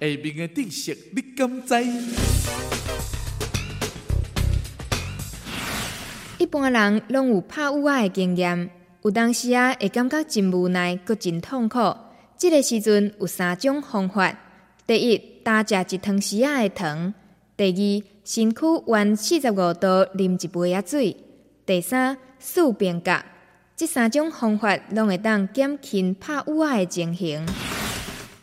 下面的知识你敢知？一般人拢有拍乌鸦的经验，有当时啊会感觉真无奈，搁真痛苦。即个时阵有三种方法：第一，大食一汤匙仔的糖；第二，身躯弯四十五度，啉一杯仔水；第三，四变角。即三种方法拢会当减轻拍乌鸦的情形。